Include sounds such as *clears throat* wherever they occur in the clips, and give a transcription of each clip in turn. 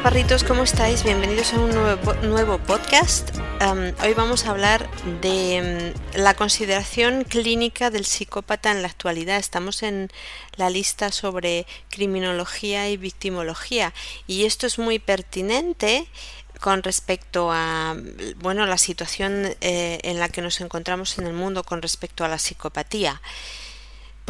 Chaparritos, ¿cómo estáis? Bienvenidos a un nuevo, po- nuevo podcast. Am, hoy vamos a hablar de mm, la consideración clínica del psicópata en la actualidad. Estamos en la lista sobre criminología y victimología y esto es muy pertinente con respecto a bueno la situación eh, en la que nos encontramos en el mundo con respecto a la psicopatía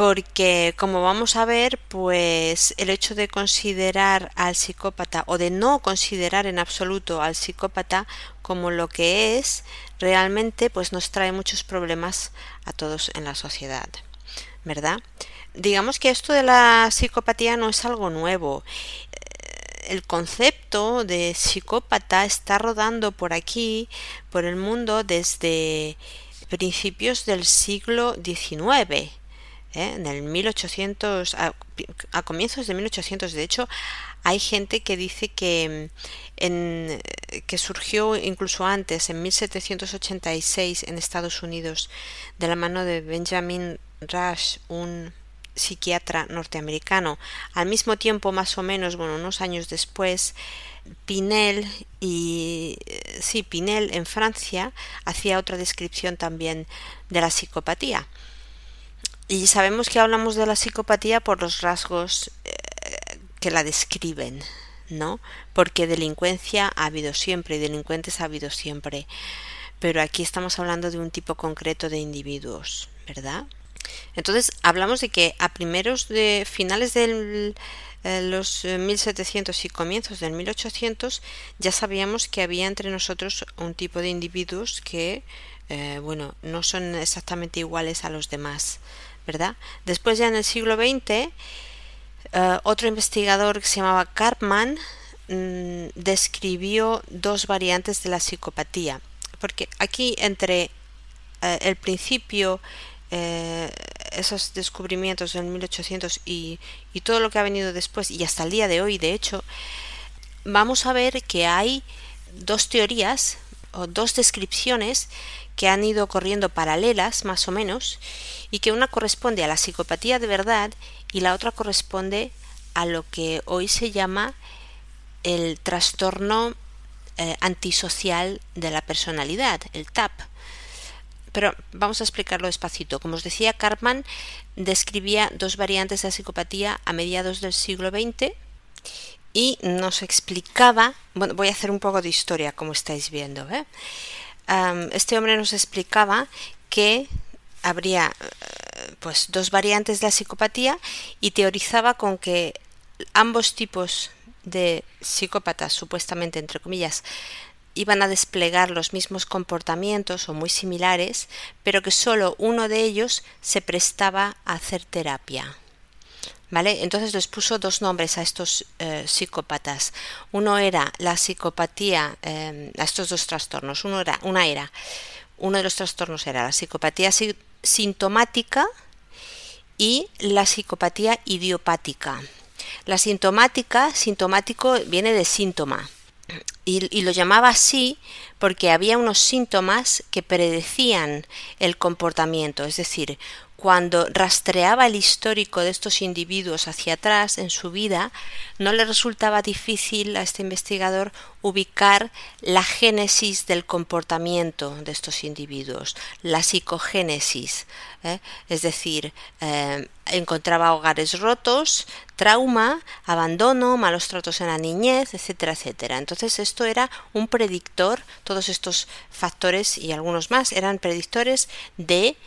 porque como vamos a ver, pues el hecho de considerar al psicópata o de no considerar en absoluto al psicópata como lo que es, realmente pues nos trae muchos problemas a todos en la sociedad, ¿verdad? Digamos que esto de la psicopatía no es algo nuevo. El concepto de psicópata está rodando por aquí, por el mundo, desde principios del siglo XIX. ¿Eh? en el 1800 a, a comienzos de 1800 de hecho hay gente que dice que mm, en que surgió incluso antes en 1786 en Estados Unidos de la mano de Benjamin Rush un psiquiatra norteamericano al mismo tiempo más o menos bueno unos años después Pinel y sí Pinel en Francia hacía otra descripción también de la psicopatía y sabemos que hablamos de la psicopatía por los rasgos eh, que la describen, ¿no? Porque delincuencia ha habido siempre y delincuentes ha habido siempre. Pero aquí estamos hablando de un tipo concreto de individuos, ¿verdad? Entonces, hablamos de que a primeros de finales de los eh, 1700 y comienzos del 1800 ya sabíamos que había entre nosotros un tipo de individuos que, eh, bueno, no son exactamente iguales a los demás. ¿Verdad? Después ya en el siglo XX, eh, otro investigador que se llamaba Karpman mm, describió dos variantes de la psicopatía, porque aquí entre eh, el principio, eh, esos descubrimientos en 1800 y, y todo lo que ha venido después y hasta el día de hoy, de hecho, vamos a ver que hay dos teorías o dos descripciones que han ido corriendo paralelas más o menos y que una corresponde a la psicopatía de verdad y la otra corresponde a lo que hoy se llama el trastorno eh, antisocial de la personalidad, el TAP. Pero vamos a explicarlo despacito. Como os decía, Cartman describía dos variantes de la psicopatía a mediados del siglo XX y nos explicaba, bueno, voy a hacer un poco de historia, como estáis viendo. ¿eh? Este hombre nos explicaba que habría pues dos variantes de la psicopatía y teorizaba con que ambos tipos de psicópatas, supuestamente entre comillas, iban a desplegar los mismos comportamientos o muy similares, pero que solo uno de ellos se prestaba a hacer terapia. ¿Vale? Entonces les puso dos nombres a estos eh, psicópatas. Uno era la psicopatía, eh, a estos dos trastornos. Uno era, una era, uno de los trastornos era la psicopatía si- sintomática y la psicopatía idiopática. La sintomática, sintomático viene de síntoma. Y lo llamaba así porque había unos síntomas que predecían el comportamiento, es decir, cuando rastreaba el histórico de estos individuos hacia atrás en su vida, no le resultaba difícil a este investigador ubicar la génesis del comportamiento de estos individuos, la psicogénesis, ¿eh? es decir, eh, encontraba hogares rotos, trauma, abandono, malos tratos en la niñez, etcétera, etcétera. Entonces esto era un predictor, todos estos factores y algunos más eran predictores de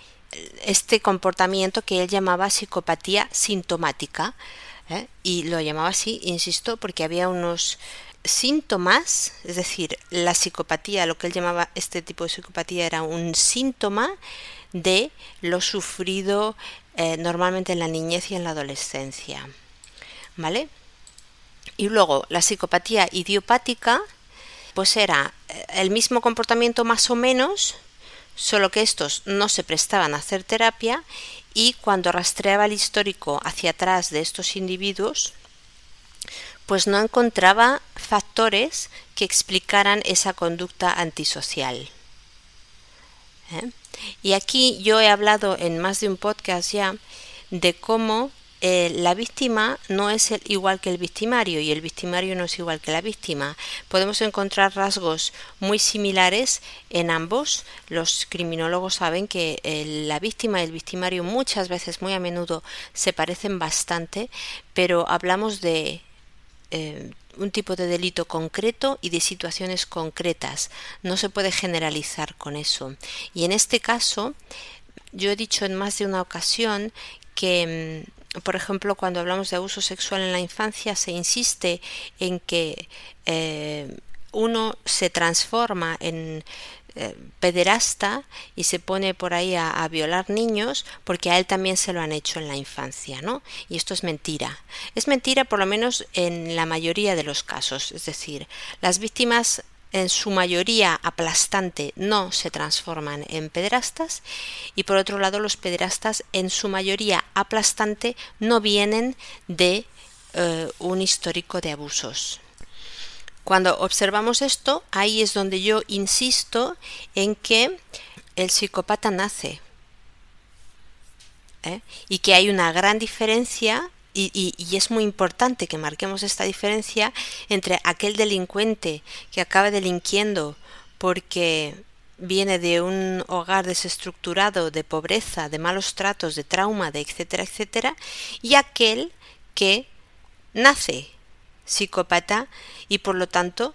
este comportamiento que él llamaba psicopatía sintomática. ¿eh? Y lo llamaba así, insisto, porque había unos síntomas, es decir, la psicopatía, lo que él llamaba este tipo de psicopatía era un síntoma de lo sufrido eh, normalmente en la niñez y en la adolescencia. ¿Vale? Y luego la psicopatía idiopática, pues era eh, el mismo comportamiento más o menos, solo que estos no se prestaban a hacer terapia y cuando rastreaba el histórico hacia atrás de estos individuos, pues no encontraba factores que explicaran esa conducta antisocial. ¿Eh? Y aquí yo he hablado en más de un podcast ya de cómo eh, la víctima no es el, igual que el victimario y el victimario no es igual que la víctima. Podemos encontrar rasgos muy similares en ambos. Los criminólogos saben que eh, la víctima y el victimario muchas veces, muy a menudo, se parecen bastante, pero hablamos de eh, un tipo de delito concreto y de situaciones concretas. No se puede generalizar con eso. Y en este caso, yo he dicho en más de una ocasión que por ejemplo, cuando hablamos de abuso sexual en la infancia, se insiste en que eh, uno se transforma en eh, pederasta y se pone por ahí a, a, violar niños porque a él también se lo han hecho en la infancia, ¿no? Y esto es mentira. Es mentira por lo menos en la mayoría de los casos. Es decir, las víctimas en su mayoría aplastante no se transforman en pederastas y por otro lado los pederastas en su mayoría aplastante no vienen de eh, un histórico de abusos. Cuando observamos esto, ahí es donde yo insisto en que el psicópata nace ¿eh? y que hay una gran diferencia y, y, y, es muy importante que marquemos esta diferencia entre aquel delincuente que acaba delinquiendo porque viene de un hogar desestructurado, de pobreza, de malos tratos, de trauma, de etcétera, etcétera, y aquel que nace psicópata y por lo tanto,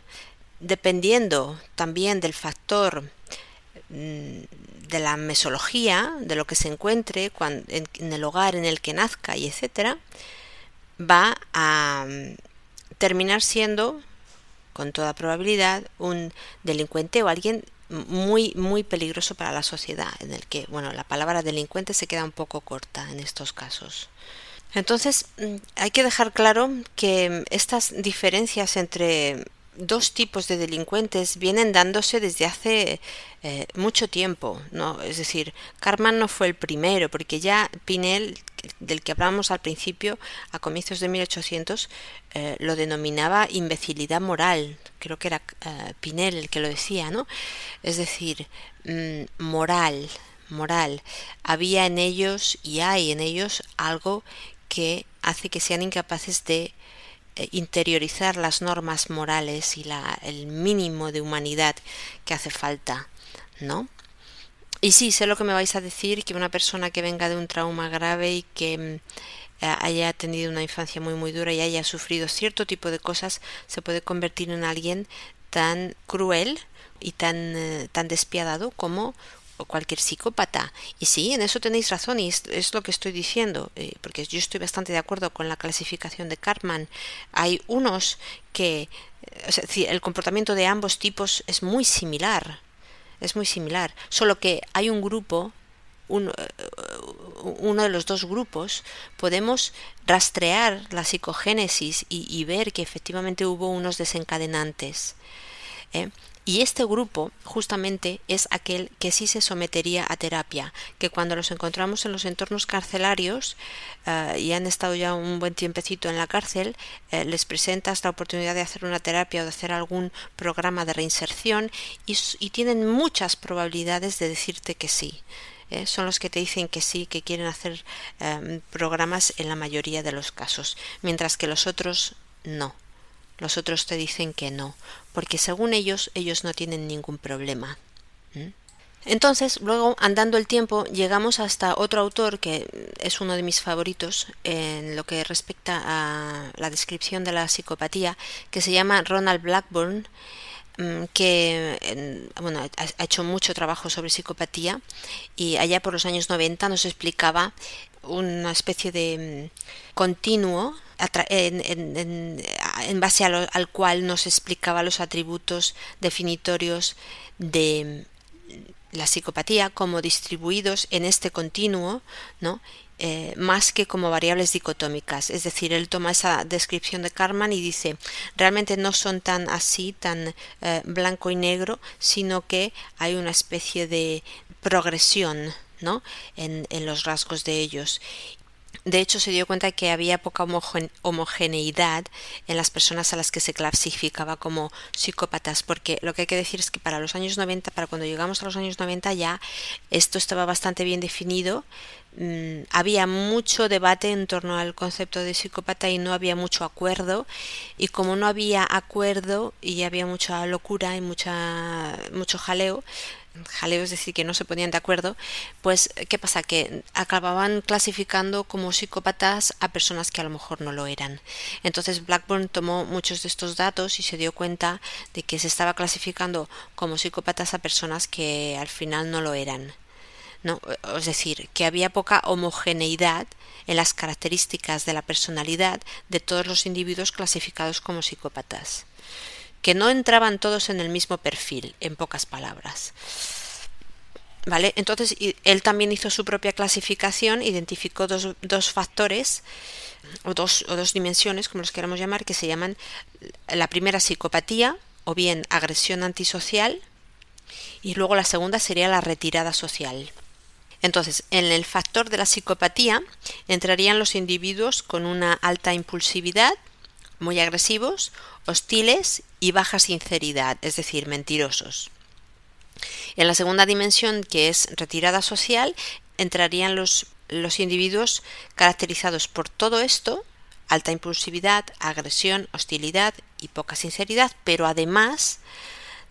dependiendo también del factor de la mesología, de lo que se encuentre en, en, el hogar en el que nazca y etcétera, va a terminar siendo, con toda probabilidad, un delincuente o alguien muy muy peligroso para la sociedad, en el que, bueno, la palabra delincuente se queda un poco corta en estos casos. Entonces, hay que dejar claro que estas diferencias entre dos tipos de delincuentes vienen dándose desde hace eh, mucho tiempo, ¿no? Es decir, Carman no fue el primero, porque ya Pinel, del que hablábamos al principio, a comienzos de 1800, eh, lo denominaba imbecilidad moral. Creo que era eh, Pinel el que lo decía, ¿no? Es decir, mmm, moral, moral. Había en ellos y hay en ellos algo que hace que sean incapaces de interiorizar las normas morales y la, el mínimo de humanidad que hace falta, ¿no? Y sí, sé lo que me vais a decir, que una persona que venga de un trauma grave y que haya tenido una infancia muy muy dura y haya sufrido cierto tipo de cosas, se puede convertir en alguien tan cruel y tan, tan despiadado como cualquier psicópata. Y sí, en eso tenéis razón y es, lo que estoy diciendo, eh, porque yo estoy bastante de acuerdo con la clasificación de Cartman. Hay unos que, o sea, el comportamiento de ambos tipos es muy similar, es muy similar, solo que hay un grupo uno, eh, uno de los dos grupos, podemos rastrear la psicogénesis y, ver que efectivamente hubo unos desencadenantes. ¿eh? Y este grupo justamente es aquel que sí se sometería a terapia, que cuando los encontramos en los entornos carcelarios uh, y han estado ya un buen tiempecito en la cárcel, eh, les presentas la oportunidad de hacer una terapia o de hacer algún programa de reinserción y, tienen muchas probabilidades de decirte que sí. ¿eh? son los que te dicen que sí, que quieren hacer eh, programas en la mayoría de los casos, mientras que los otros no. Los otros te dicen que no, porque según ellos, ellos no tienen ningún problema. Entonces, luego, andando el tiempo, llegamos hasta otro autor que es uno de mis favoritos en lo que respecta a la descripción de la psicopatía, que se llama Ronald Blackburn, que bueno, ha hecho mucho trabajo sobre psicopatía y allá por los años 90 nos explicaba una especie de mm, continuo en, en, base al cual nos explicaba los atributos definitorios de la psicopatía como distribuidos en este continuo, ¿no? Eh, más que como variables dicotómicas. Es decir, él toma esa descripción de Karman y dice, realmente no son tan así, tan eh, blanco y negro, sino que hay una especie de progresión ¿no? en, en los rasgos de ellos. De hecho, se dio cuenta que había poca homogeneidad en las personas a las que se clasificaba como psicópatas, porque lo que hay que decir es que para los años 90, para cuando llegamos a los años 90 ya esto estaba bastante bien definido, mm, había mucho debate en torno al concepto de psicópata y no había mucho acuerdo y como no había acuerdo y había mucha locura y mucha mucho jaleo jaleo, es decir, que no se ponían de acuerdo, pues ¿qué pasa? Que acababan clasificando como psicópatas a personas que a lo mejor no lo eran. Entonces Blackburn tomó muchos de estos datos y se dio cuenta de que se estaba clasificando como psicópatas a personas que al final no lo eran. ¿no? Es decir, que había poca homogeneidad en las características de la personalidad de todos los individuos clasificados como psicópatas que no entraban todos en el mismo perfil, en pocas palabras. ¿Vale? Entonces él también hizo su propia clasificación, identificó dos, dos factores o dos, o dos dimensiones, como los queramos llamar, que se llaman la primera psicopatía o bien agresión antisocial y luego la segunda sería la retirada social. Entonces, en el factor de la psicopatía entrarían los individuos con una alta impulsividad, muy agresivos, hostiles y baja sinceridad, es decir, mentirosos. En la segunda dimensión, que es retirada social, entrarían los, los individuos caracterizados por todo esto, alta impulsividad, agresión, hostilidad y poca sinceridad, pero además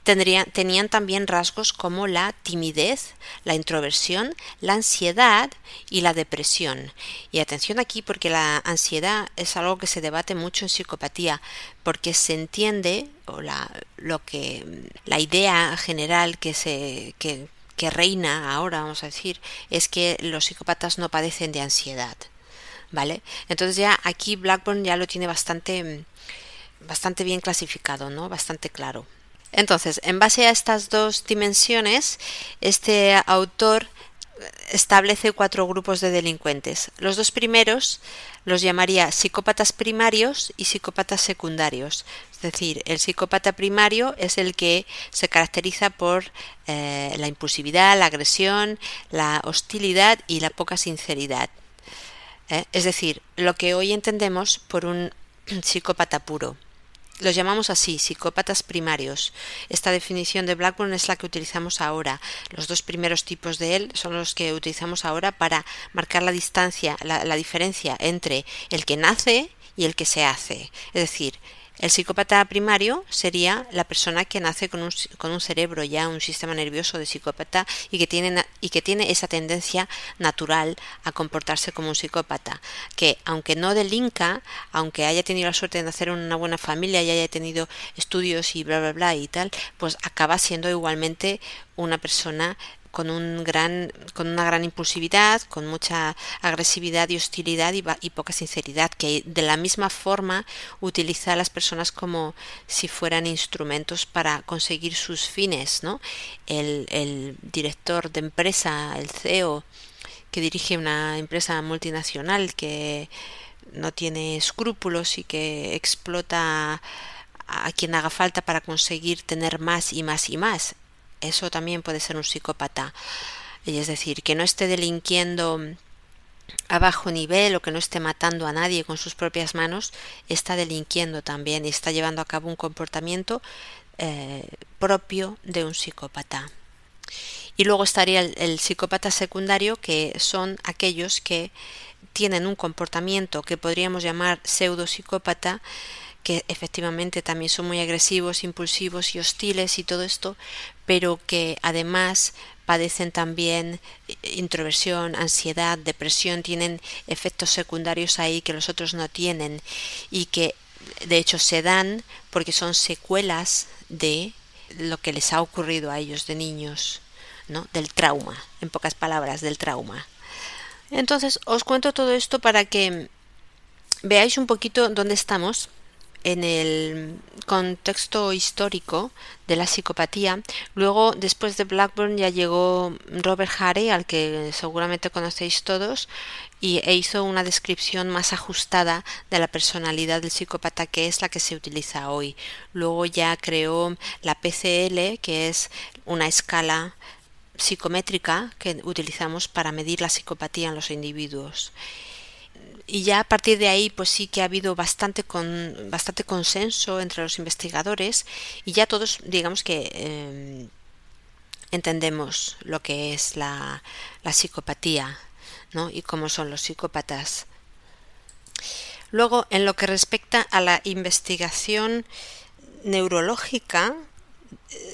tenían también rasgos como la timidez, la introversión, la ansiedad y la depresión. Y atención aquí porque la ansiedad es algo que se debate mucho en psicopatía, porque se entiende o la, lo que la idea general que se que, que reina ahora, vamos a decir, es que los psicópatas no padecen de ansiedad. ¿Vale? Entonces ya aquí Blackburn ya lo tiene bastante bastante bien clasificado, ¿no? Bastante claro. Entonces, en base a estas dos dimensiones, este autor establece cuatro grupos de delincuentes. Los dos primeros los llamaría psicópatas primarios y psicópatas secundarios. Es decir, el psicópata primario es el que se caracteriza por eh, la impulsividad, la agresión, la hostilidad y la poca sinceridad. ¿eh? Es decir, lo que hoy entendemos por un *clears throat* psicópata puro. Los llamamos así, psicópatas primarios. Esta definición de Blackburn es la que utilizamos ahora. Los dos primeros tipos de él son los que utilizamos ahora para marcar la distancia, la, la diferencia entre el que nace y el que se hace. Es decir, el psicópata primario sería la persona que nace con un, con un, cerebro ya, un sistema nervioso de psicópata y que, tiene, y que tiene esa tendencia natural a comportarse como un psicópata, que aunque no delinca, aunque haya tenido la suerte de nacer en una buena familia y haya tenido estudios y bla bla bla y tal, pues acaba siendo igualmente una persona con un gran con una gran impulsividad con mucha agresividad y hostilidad y, y, poca sinceridad que de la misma forma utiliza a las personas como si fueran instrumentos para conseguir sus fines no el, el director de empresa el CEO que dirige una empresa multinacional que no tiene escrúpulos y que explota a quien haga falta para conseguir tener más y más y más. Eso también puede ser un psicópata. Es decir, que no esté delinquiendo a bajo nivel o que no esté matando a nadie con sus propias manos, está delinquiendo también y está llevando a cabo un comportamiento eh, propio de un psicópata. Y luego estaría el, el psicópata secundario, que son aquellos que tienen un comportamiento que podríamos llamar pseudopsicópata, que efectivamente también son muy agresivos, impulsivos y hostiles y todo esto, pero que además padecen también introversión, ansiedad, depresión, tienen efectos secundarios ahí que los otros no tienen y que de hecho se dan porque son secuelas de lo que les ha ocurrido a ellos de niños, ¿no? Del trauma, en pocas palabras, del trauma. Entonces, os cuento todo esto para que veáis un poquito dónde estamos en el contexto histórico de la psicopatía. Luego, después de Blackburn, ya llegó Robert Harry, al que seguramente conocéis todos, y e hizo una descripción más ajustada de la personalidad del psicópata, que es la que se utiliza hoy. Luego ya creó la PCL, que es una escala psicométrica que utilizamos para medir la psicopatía en los individuos y ya a partir de ahí pues sí que ha habido bastante con bastante consenso entre los investigadores y ya todos digamos que eh, entendemos lo que es la, la psicopatía ¿no? y cómo son los psicópatas luego en lo que respecta a la investigación neurológica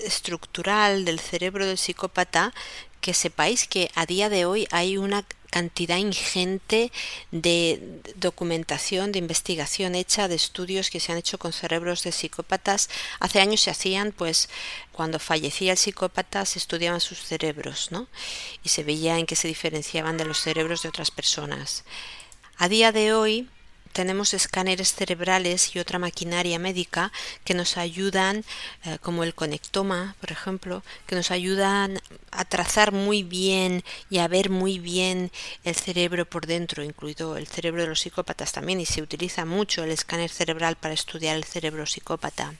estructural del cerebro del psicópata que sepáis que a día de hoy hay una cantidad ingente de documentación, de investigación hecha, de estudios que se han hecho con cerebros de psicópatas. Hace años se hacían, pues, cuando fallecía el psicópata se estudiaban sus cerebros, ¿no? Y se veía en qué se diferenciaban de los cerebros de otras personas. A día de hoy, tenemos escáneres cerebrales y otra maquinaria médica que nos ayudan, eh, como el conectoma, por ejemplo, que nos ayudan a trazar muy bien y a ver muy bien el cerebro por dentro, incluido el cerebro de los psicópatas también, y se utiliza mucho el escáner cerebral para estudiar el cerebro psicópata.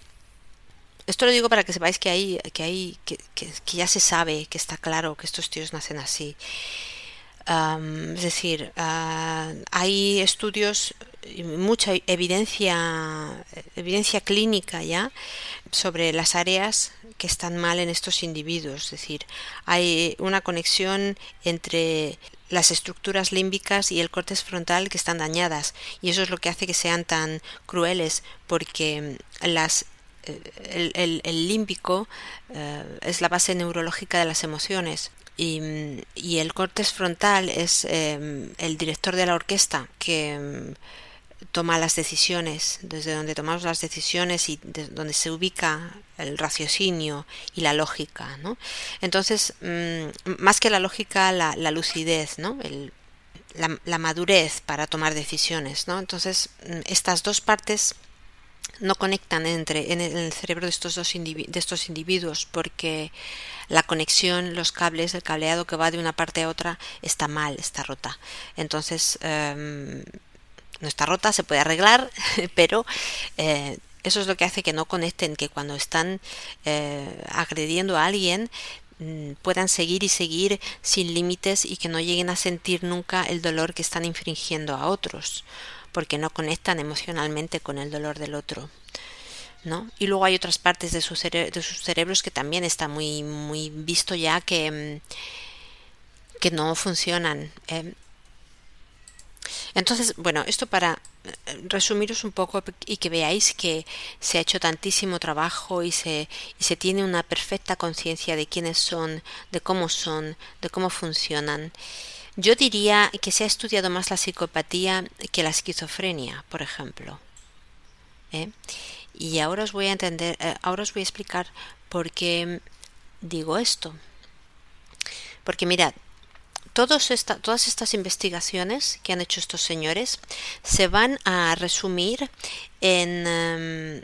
Esto lo digo para que sepáis que hay, que hay, que, que, ya se sabe, que está claro que estos tíos nacen así. Es decir, ah, hay estudios mucha evidencia, evidencia clínica ya sobre las áreas que están mal en estos individuos. Es decir, hay una conexión entre las estructuras límbicas y el córtex frontal que están dañadas y eso es lo que hace que sean tan crueles porque las el, el, límbico eh, es la base neurológica de las emociones y, y el córtex frontal es eh, el director de la orquesta que toma las decisiones, desde donde tomamos las decisiones y donde se ubica el raciocinio y la lógica, ¿no? Entonces, mm, más que la lógica, la, lucidez, ¿no? la, madurez para tomar decisiones, ¿no? Entonces, mm, estas dos partes no conectan entre en el cerebro de estos dos de estos individuos porque la conexión, los cables, el cableado que va de una parte a otra está mal, está rota. Entonces, em, no está rota, se puede arreglar, *laughs* pero eh, eso es lo que hace que no conecten, que cuando están eh, agrediendo a alguien mm, puedan seguir y seguir sin límites y que no lleguen a sentir nunca el dolor que están infringiendo a otros, porque no conectan emocionalmente con el dolor del otro. ¿No? Y luego hay otras partes de, su de sus cerebros que también está muy, muy visto ya que, mm, que no funcionan. Eh, entonces, bueno, esto para eh, resumiros un poco y que veáis que se ha hecho tantísimo trabajo y se, y se tiene una perfecta conciencia de quiénes son, de cómo son, de cómo funcionan. Yo diría que se ha estudiado más la psicopatía que la esquizofrenia, por ejemplo. ¿Eh? Y ahora os voy a entender, eh, ahora os voy a explicar por qué digo esto. Porque mirad, todas estas investigaciones que han hecho estos señores se van a resumir en em,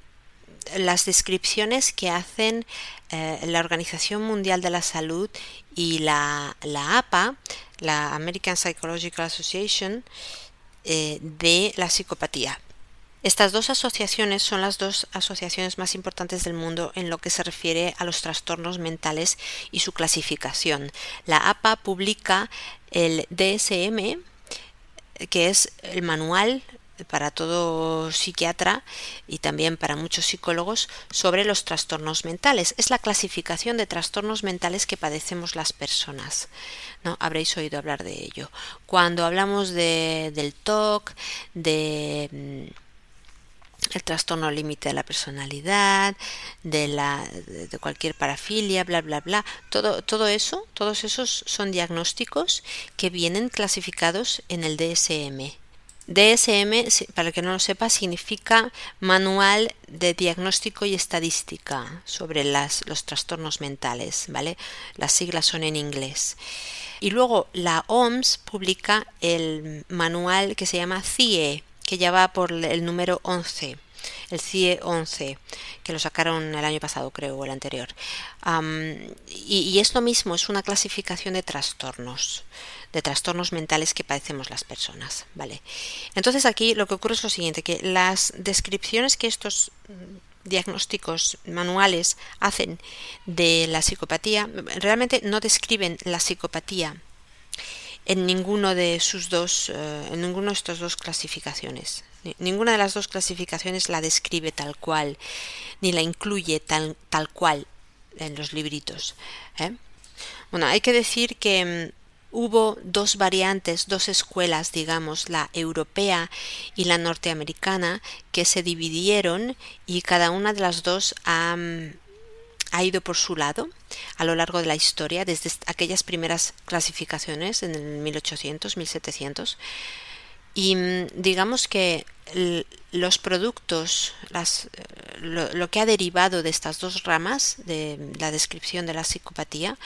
las descripciones que hacen eh, la Organización Mundial de la Salud y la, APA, la American Psychological Association, eh, de la psicopatía. Estas dos asociaciones son las dos asociaciones más importantes del mundo en lo que se refiere a los trastornos mentales y su clasificación. La APA publica el DSM, que es el manual para todo psiquiatra y también para muchos psicólogos sobre los trastornos mentales. Es la clasificación de trastornos mentales que padecemos las personas. ¿no? Habréis oído hablar de ello. Cuando hablamos de, del TOC, de mm, el trastorno límite de la personalidad, de la de cualquier parafilia, bla bla bla, todo todo eso, todos esos son diagnósticos que vienen clasificados en el DSM. DSM, para el que no lo sepa, significa Manual de Diagnóstico y Estadística sobre las, los trastornos mentales, ¿vale? Las siglas son en inglés. Y luego la OMS publica el manual que se llama CIE, que ya va por el número 11 el CIE 11, que lo sacaron el año pasado, creo, o el anterior. y, y, es lo mismo, es una clasificación de trastornos de trastornos mentales que padecemos las personas, ¿vale? Entonces aquí lo que ocurre es lo siguiente, que las descripciones que estos diagnósticos manuales hacen de la psicopatía realmente no describen la psicopatía en ninguno de sus dos eh, en ninguno de estas dos clasificaciones ninguna de las dos clasificaciones la describe tal cual ni la incluye tal, tal cual en los libritos ¿eh? bueno hay que decir que mm, hubo dos variantes, dos escuelas, digamos, la europea y la norteamericana, que se dividieron y cada una de las dos ha, ha ido por su lado a lo largo de la historia, desde aquellas primeras clasificaciones en el 1800, 1700. Y mm, digamos que los productos, las, lo, que ha derivado de estas dos ramas de la descripción de la psicopatía,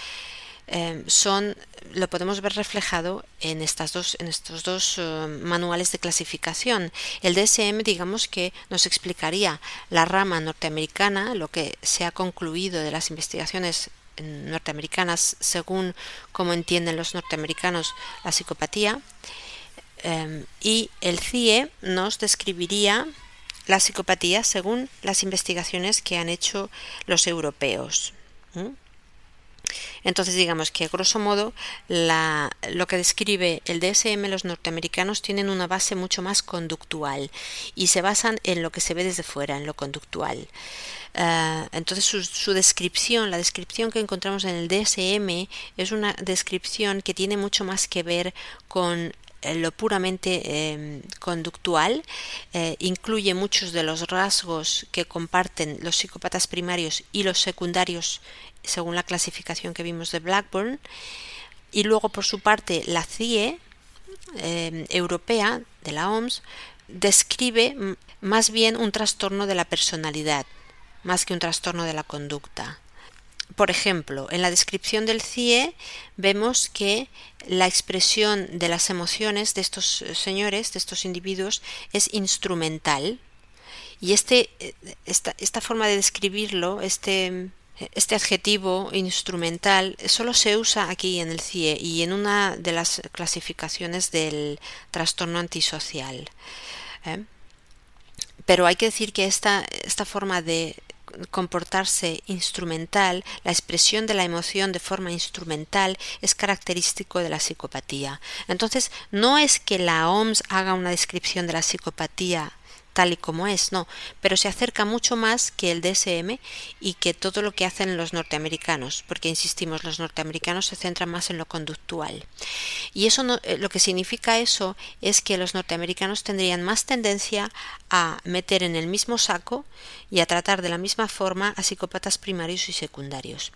Em, son lo podemos ver reflejado en estas dos en estos dos eh, manuales de clasificación. El DSM digamos que nos explicaría la rama norteamericana lo que se ha concluido de las investigaciones norteamericanas según como entienden los norteamericanos la psicopatía em, y el CIE nos describiría la psicopatía según las investigaciones que han hecho los europeos. Entonces digamos que a grosso modo lo que describe el DSM los norteamericanos tienen una base mucho más conductual y se basan en lo que se ve desde fuera, en lo conductual. Uh, entonces su, su, descripción, la descripción que encontramos en el DSM es una descripción que tiene mucho más que ver con eh, lo puramente eh, conductual eh, incluye muchos de los rasgos que comparten los psicópatas primarios y los secundarios según la clasificación que vimos de Blackburn. Y luego, por su parte, la CIE eh, europea de la OMS describe más bien un trastorno de la personalidad, más que un trastorno de la conducta. Por ejemplo, en la descripción del CIE vemos que la expresión de las emociones de estos señores, de estos individuos, es instrumental. Y este, eh, esta, esta forma de describirlo, este este adjetivo instrumental solo se usa aquí en el CIE y en una de las clasificaciones del trastorno antisocial. ¿eh? Pero hay que decir que esta, esta forma de comportarse instrumental, la expresión de la emoción de forma instrumental es característico de la psicopatía. Entonces, no es que la OMS haga una descripción de la psicopatía tal y como es, no, pero se acerca mucho más que el DSM y que todo lo que hacen los norteamericanos, porque insistimos, los norteamericanos se centran más en lo conductual. Y eso no, eh, lo que significa eso es que los norteamericanos tendrían más tendencia a meter en el mismo saco y a tratar de la misma forma a psicópatas primarios y secundarios.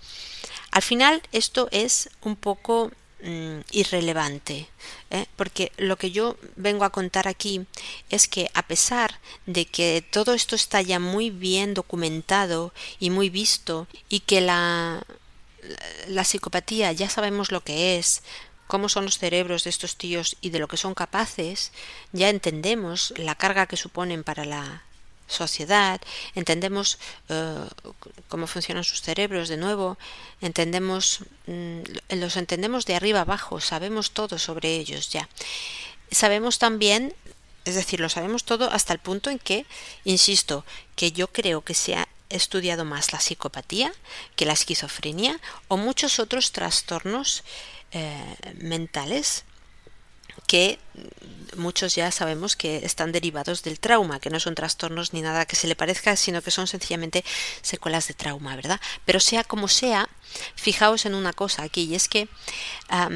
Al final esto es un poco Mm, irrelevante, ¿eh? porque lo que yo vengo a contar aquí es que a pesar de que todo esto está ya muy bien documentado y muy visto y que la, la psicopatía ya sabemos lo que es, cómo son los cerebros de estos tíos y de lo que son capaces, ya entendemos la carga que suponen para la sociedad, entendemos eh, cómo funcionan sus cerebros de nuevo, entendemos, mm, los entendemos de arriba abajo, sabemos todo sobre ellos ya. Sabemos también, es decir, lo sabemos todo hasta el punto en que, insisto, que yo creo que se ha estudiado más la psicopatía que la esquizofrenia o muchos otros trastornos eh, mentales que muchos ya sabemos que están derivados del trauma, que no son trastornos ni nada que se le parezca, sino que son sencillamente secuelas de trauma, ¿verdad? Pero sea como sea, fijaos en una cosa aquí, y es que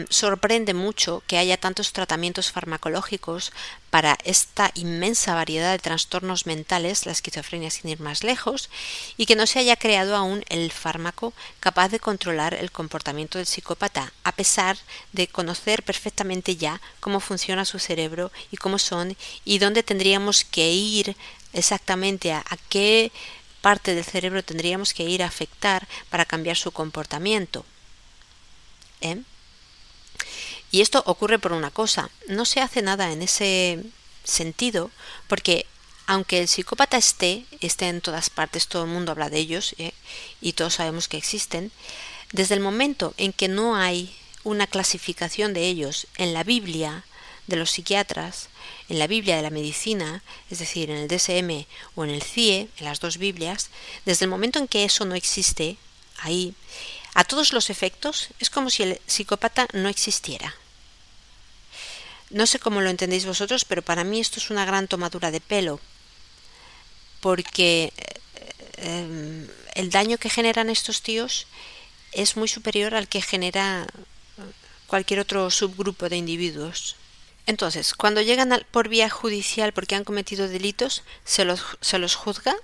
sorprende mucho que haya tantos tratamientos farmacológicos para esta inmensa variedad de trastornos mentales, la esquizofrenia sin ir más lejos, y que no se haya creado aún el fármaco capaz de controlar el comportamiento del psicópata, a pesar de conocer perfectamente ya cómo funciona su cerebro y cómo son y dónde tendríamos que ir exactamente a, a qué parte del cerebro tendríamos que ir a afectar para cambiar su comportamiento. ¿Eh? Y esto ocurre por una cosa, no se hace nada en ese sentido porque aunque el psicópata esté, esté en todas partes, todo el mundo habla de ellos ¿eh? y todos sabemos que existen, desde el momento en que no hay una clasificación de ellos en la Biblia de los psiquiatras, en la Biblia de la medicina, es decir, en el DSM o en el CIE, en las dos Biblias, desde el momento en que eso no existe, ahí, a todos los efectos, es como si el psicópata no existiera. No sé cómo lo entendéis vosotros, pero para mí esto es una gran tomadura de pelo, porque eh, el daño que generan estos tíos es muy superior al que genera cualquier otro subgrupo de individuos. Entonces, cuando llegan por vía judicial porque han cometido delitos, se los, se los juzga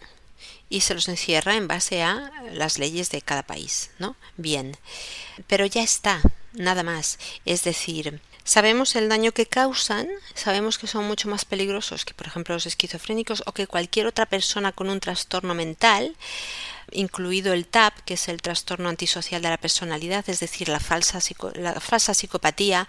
y se los encierra en base a las leyes de cada país, ¿no? Bien. Pero ya está, nada más. Es decir, sabemos el daño que causan, sabemos que son mucho más peligrosos que, por ejemplo, los esquizofrénicos o que cualquier otra persona con un trastorno mental, incluido el TAP, que es el trastorno antisocial de la personalidad, es decir, la falsa, la falsa psicopatía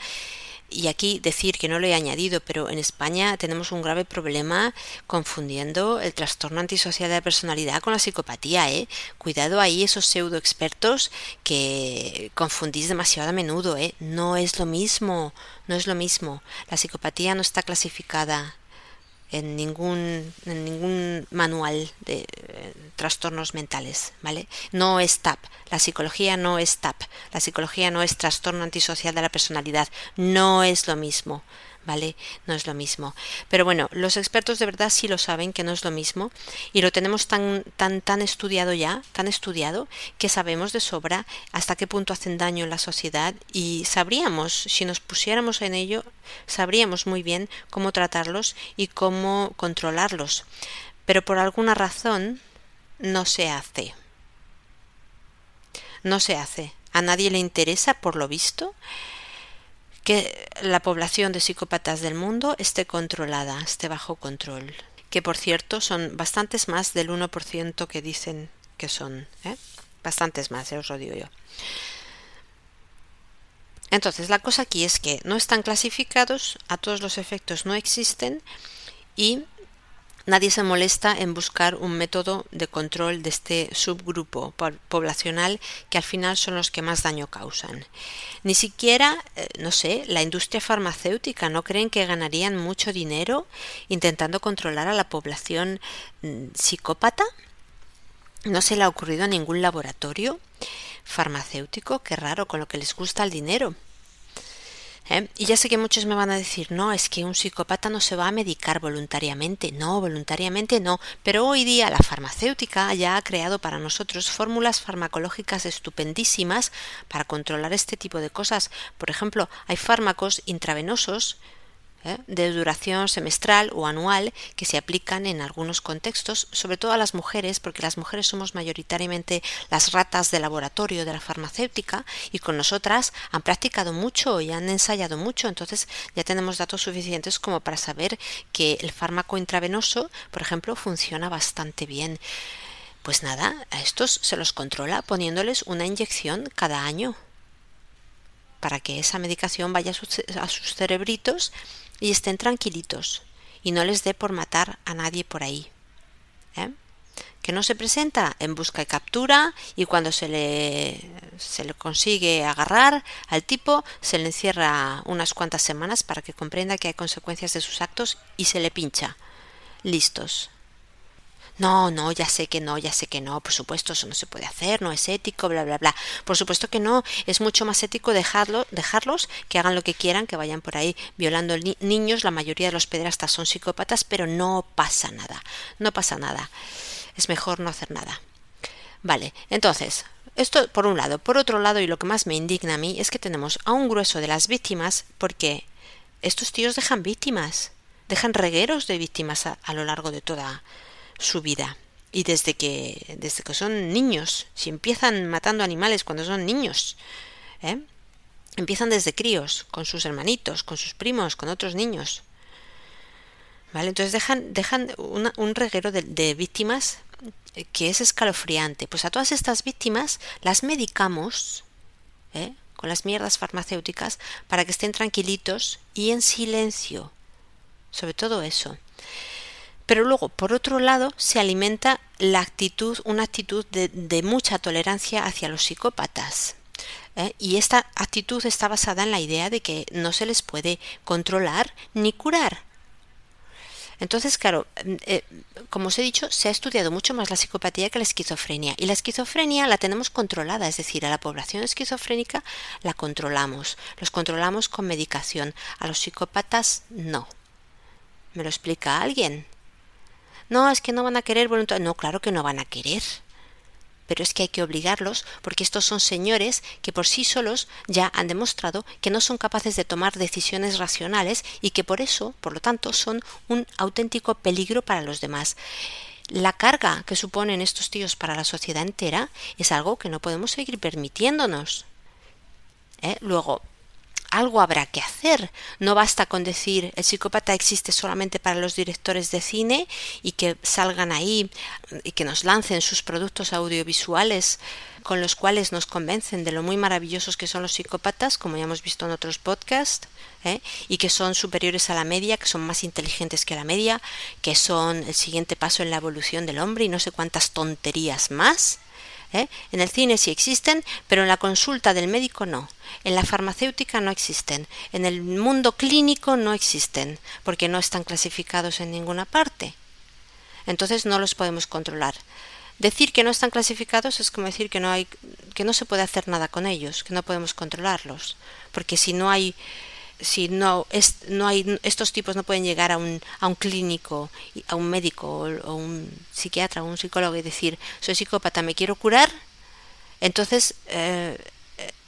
y aquí decir que no lo he añadido, pero en España tenemos un grave problema confundiendo el trastorno antisocial de la personalidad con la psicopatía, ¿eh? Cuidado ahí esos pseudo expertos que confundís demasiado a menudo, ¿eh? No es lo mismo, no es lo mismo. La psicopatía no está clasificada en ningún, en ningún manual de eh, trastornos mentales, ¿vale? No es TAP, la psicología no es TAP, la psicología no es trastorno antisocial de la personalidad, no es lo mismo. ¿Vale? No es lo mismo. Pero bueno, los expertos de verdad sí lo saben que no es lo mismo y lo tenemos tan, tan, tan estudiado ya, tan estudiado, que sabemos de sobra hasta qué punto hacen daño en la sociedad y sabríamos, si nos pusiéramos en ello, sabríamos muy bien cómo tratarlos y cómo controlarlos. Pero por alguna razón no se hace. No se hace. A nadie le interesa, por lo visto, que la población de psicópatas del mundo esté controlada, esté bajo control. Que por cierto son bastantes más del 1% que dicen que son. ¿eh? Bastantes más, os lo digo yo. Entonces, la cosa aquí es que no están clasificados, a todos los efectos no existen y Nadie se molesta en buscar un método de control de este subgrupo poblacional que al final son los que más daño causan. Ni siquiera, eh, no sé, la industria farmacéutica no creen que ganarían mucho dinero intentando controlar a la población mm, psicópata. No se le ha ocurrido a ningún laboratorio farmacéutico, qué raro, con lo que les gusta el dinero. ¿Eh? Y ya sé que muchos me van a decir, no, es que un psicópata no se va a medicar voluntariamente. No, voluntariamente no. Pero hoy día la farmacéutica ya ha creado para nosotros fórmulas farmacológicas estupendísimas para controlar este tipo de cosas. Por ejemplo, hay fármacos intravenosos ¿eh? de duración semestral o anual que se aplican en algunos contextos, sobre todo a las mujeres, porque las mujeres somos mayoritariamente las ratas de laboratorio de la farmacéutica y con nosotras han practicado mucho y han ensayado mucho, entonces ya tenemos datos suficientes como para saber que el fármaco intravenoso, por ejemplo, funciona bastante bien. Pues nada, a estos se los controla poniéndoles una inyección cada año para que esa medicación vaya a sus, a sus cerebritos y estén tranquilitos y no les dé por matar a nadie por ahí. que no se presenta en busca y captura y cuando se le, se le consigue agarrar al tipo se le encierra unas cuantas semanas para que comprenda que hay consecuencias de sus actos y se le pincha. Listos. No, no, ya sé que no, ya sé que no, por supuesto, eso no se puede hacer, no es ético, bla, bla, bla. Por supuesto que no, es mucho más ético dejarlo, dejarlos que hagan lo que quieran, que vayan por ahí violando ni niños, la mayoría de los pederastas son psicópatas, pero no pasa nada, no pasa nada. Es mejor no hacer nada. Vale, entonces, esto por un lado. Por otro lado, y lo que más me indigna a mí, es que tenemos a un grueso de las víctimas, porque estos tíos dejan víctimas, dejan regueros de víctimas a, a lo largo de toda su vida. Y desde que, desde que son niños, si empiezan matando animales cuando son niños, ¿eh? empiezan desde críos, con sus hermanitos, con sus primos, con otros niños. ¿Vale? Entonces dejan, dejan una, un reguero de, de víctimas que es escalofriante. Pues a todas estas víctimas las medicamos ¿eh? con las mierdas farmacéuticas para que estén tranquilitos y en silencio. Sobre todo eso. Pero luego, por otro lado, se alimenta la actitud, una actitud de, mucha tolerancia hacia los psicópatas. ¿eh? Y esta actitud está basada en la idea de que no se les puede controlar ni curar. Entonces, claro, eh, como os he dicho, se ha estudiado mucho más la psicopatía que la esquizofrenia. Y la esquizofrenia la tenemos controlada, es decir, a la población esquizofrénica la controlamos. Los controlamos con medicación. A los psicópatas no. ¿Me lo explica alguien? No, es que no van a querer voluntad. No, claro que no van a querer. Pero es que hay que obligarlos porque estos son señores que por sí solos ya han demostrado que no son capaces de tomar decisiones racionales y que por eso, por lo tanto, son un auténtico peligro para los demás. La carga que suponen estos tíos para la sociedad entera es algo que no podemos seguir permitiéndonos. ¿Eh? Luego, algo habrá que hacer. No basta con decir el psicópata existe solamente para los directores de cine y que salgan ahí y que nos lancen sus productos audiovisuales con los cuales nos convencen de lo muy maravillosos que son los psicópatas, como ya hemos visto en otros podcasts, ¿eh? y que son superiores a la media, que son más inteligentes que la media, que son el siguiente paso en la evolución del hombre y no sé cuántas tonterías más. ¿Eh? En el cine sí existen, pero en la consulta del médico no. En la farmacéutica no existen. En el mundo clínico no existen, porque no están clasificados en ninguna parte. Entonces no los podemos controlar. Decir que no están clasificados es como decir que no hay que no se puede hacer nada con ellos, que no podemos controlarlos, porque si no hay si no, es, no hay, estos tipos no pueden llegar a un, a un clínico, a un médico o, un psiquiatra o un psicólogo y decir, soy psicópata, me quiero curar, entonces, eh,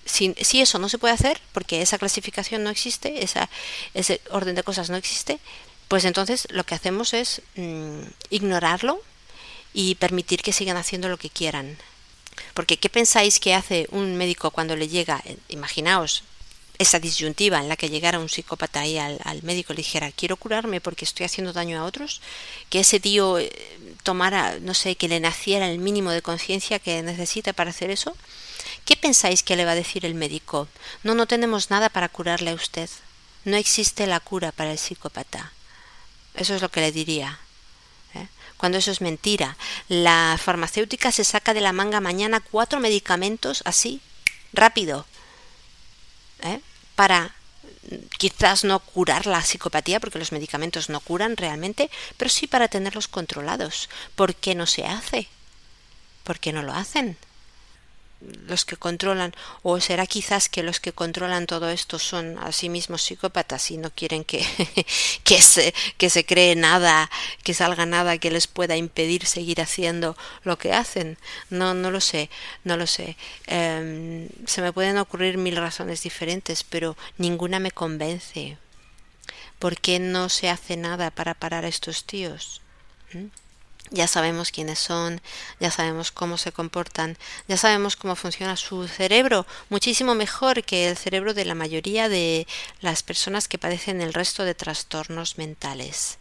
si, si, eso no se puede hacer, porque esa clasificación no existe, esa, ese orden de cosas no existe, pues entonces lo que hacemos es mmm, ignorarlo y permitir que sigan haciendo lo que quieran. Porque ¿qué pensáis que hace un médico cuando le llega, imaginaos, esa disyuntiva en la que llegara un psicópata ahí al, al, médico y le dijera quiero curarme porque estoy haciendo daño a otros, que ese tío eh, tomara, no sé, que le naciera el mínimo de conciencia que necesita para hacer eso, ¿qué pensáis que le va a decir el médico? No, no tenemos nada para curarle a usted. No existe la cura para el psicópata. Eso es lo que le diría. ¿eh? Cuando eso es mentira. La farmacéutica se saca de la manga mañana cuatro medicamentos así, rápido. ¿Eh? Para quizás no curar la psicopatía, porque los medicamentos no curan realmente, pero sí para tenerlos controlados. ¿Por qué no se hace? ¿Por qué no lo hacen? Los que controlan, o será quizás que los que controlan todo esto son a sí mismos psicópatas y no quieren que, *laughs* que, se, que se cree nada, que salga nada que les pueda impedir seguir haciendo lo que hacen. No, no lo sé, no lo sé. Eh, se me pueden ocurrir mil razones diferentes, pero ninguna me convence. ¿Por qué no se hace nada para parar a estos tíos? ¿Mm? Ya sabemos quiénes son, ya sabemos cómo se comportan, ya sabemos cómo funciona su cerebro, muchísimo mejor que el cerebro de la mayoría de las personas que padecen el resto de trastornos mentales.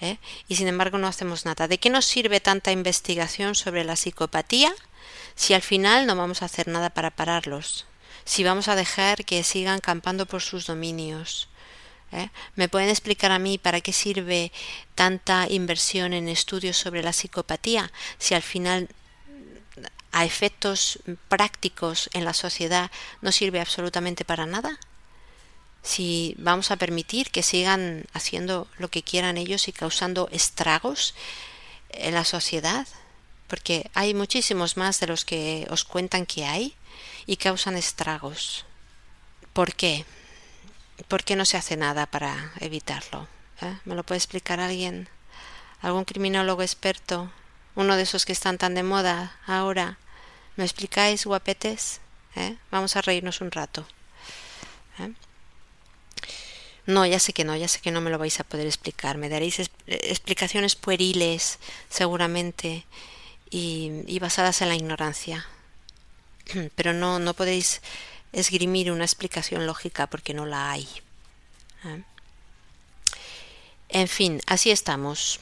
¿eh? Y sin embargo no hacemos nada. ¿De qué nos sirve tanta investigación sobre la psicopatía si al final no vamos a hacer nada para pararlos? Si vamos a dejar que sigan campando por sus dominios. ¿Eh? ¿Me pueden explicar a mí para qué sirve tanta inversión en estudios sobre la psicopatía si al final a efectos prácticos en la sociedad no sirve absolutamente para nada? Si vamos a permitir que sigan haciendo lo que quieran ellos y causando estragos en la sociedad, porque hay muchísimos más de los que os cuentan que hay y causan estragos. ¿Por qué? ¿Por qué no se hace nada para evitarlo? ¿Eh? ¿Me lo puede explicar alguien? ¿Algún criminólogo experto? Uno de esos que están tan de moda ahora. ¿Me explicáis, guapetes? ¿Eh? Vamos a reírnos un rato. ¿Eh? No, ya sé que no, ya sé que no me lo vais a poder explicar. Me daréis explicaciones pueriles, seguramente, y, y basadas en la ignorancia. *clears throat* Pero no, no podéis esgrimir una explicación lógica porque no la hay. ¿Eh? En fin, así estamos.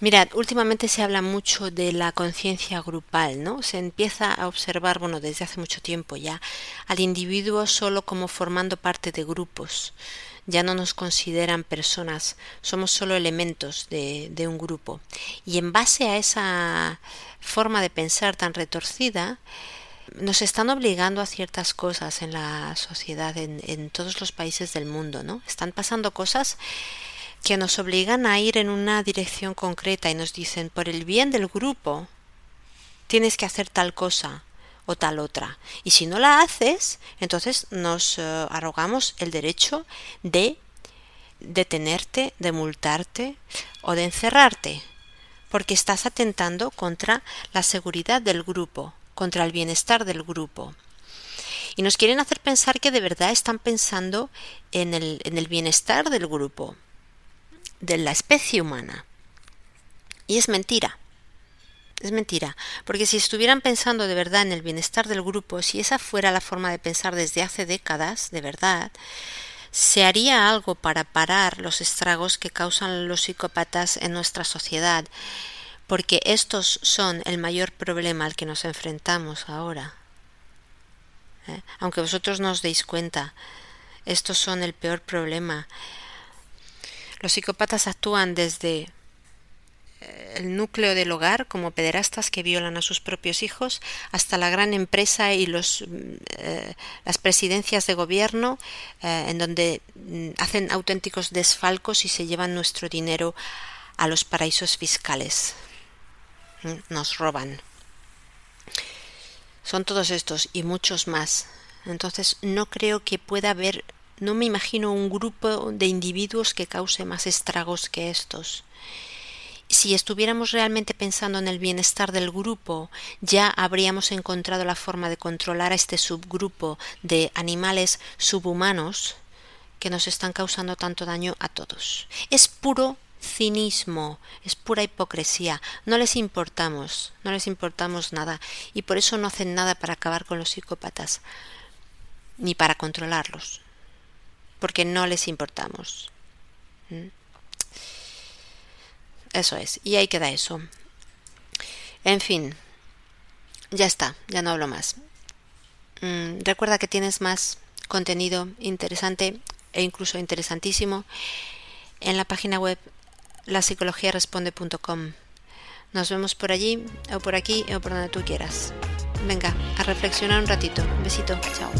Mirad, últimamente se habla mucho de la conciencia grupal, ¿no? Se empieza a observar, bueno, desde hace mucho tiempo ya, al individuo solo como formando parte de grupos. Ya no nos consideran personas, somos solo elementos de, de un grupo. Y en base a esa forma de pensar tan retorcida, nos están obligando a ciertas cosas en la sociedad, en, todos los países del mundo, ¿no? Están pasando cosas que nos obligan a ir en una dirección concreta y nos dicen, por el bien del grupo, tienes que hacer tal cosa o tal otra. Y si no la haces, entonces nos uh, arrogamos el derecho de detenerte, de multarte o de encerrarte, porque estás atentando contra la seguridad del grupo, contra el bienestar del grupo. Y nos quieren hacer pensar que de verdad están pensando en el, en el bienestar del grupo, de la especie humana. Y es mentira. Es mentira, porque si estuvieran pensando de verdad en el bienestar del grupo, si esa fuera la forma de pensar desde hace décadas, de verdad, se haría algo para parar los estragos que causan los psicópatas en nuestra sociedad porque estos son el mayor problema al que nos enfrentamos ahora. ¿Eh? Aunque vosotros no os deis cuenta, estos son el peor problema. Los psicópatas actúan desde eh, el núcleo del hogar como pederastas que violan a sus propios hijos hasta la gran empresa y los, eh, las presidencias de gobierno en donde mm, hacen auténticos desfalcos y se llevan nuestro dinero a los paraísos fiscales nos roban. Son todos estos y muchos más. Entonces no creo que pueda haber, no me imagino un grupo de individuos que cause más estragos que estos. Si estuviéramos realmente pensando en el bienestar del grupo, ya habríamos encontrado la forma de controlar a este subgrupo de animales subhumanos que nos están causando tanto daño a todos. Es puro cinismo, es pura hipocresía. No les importamos, no les importamos nada y por eso no hacen nada para acabar con los psicópatas ni para controlarlos, porque no les importamos. ¿Mm? Eso es, y ahí queda eso. En fin, ya está, ya no hablo más. Mm, recuerda que tienes más contenido interesante e incluso interesantísimo en la página web lapsicologiaresponde.com. Nos vemos por allí, o por aquí, o por donde tú quieras. Venga, a reflexionar un ratito. Besito, chao.